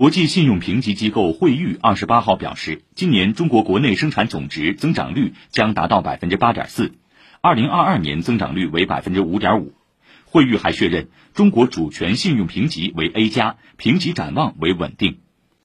国际信用评级机构惠誉二十八号表示今年中国国内生产总值增长率将达到百分之八点四二零二二年增长率为百分之五点五。惠誉还确认中国主权信用评级为 a 加评级展望为稳定。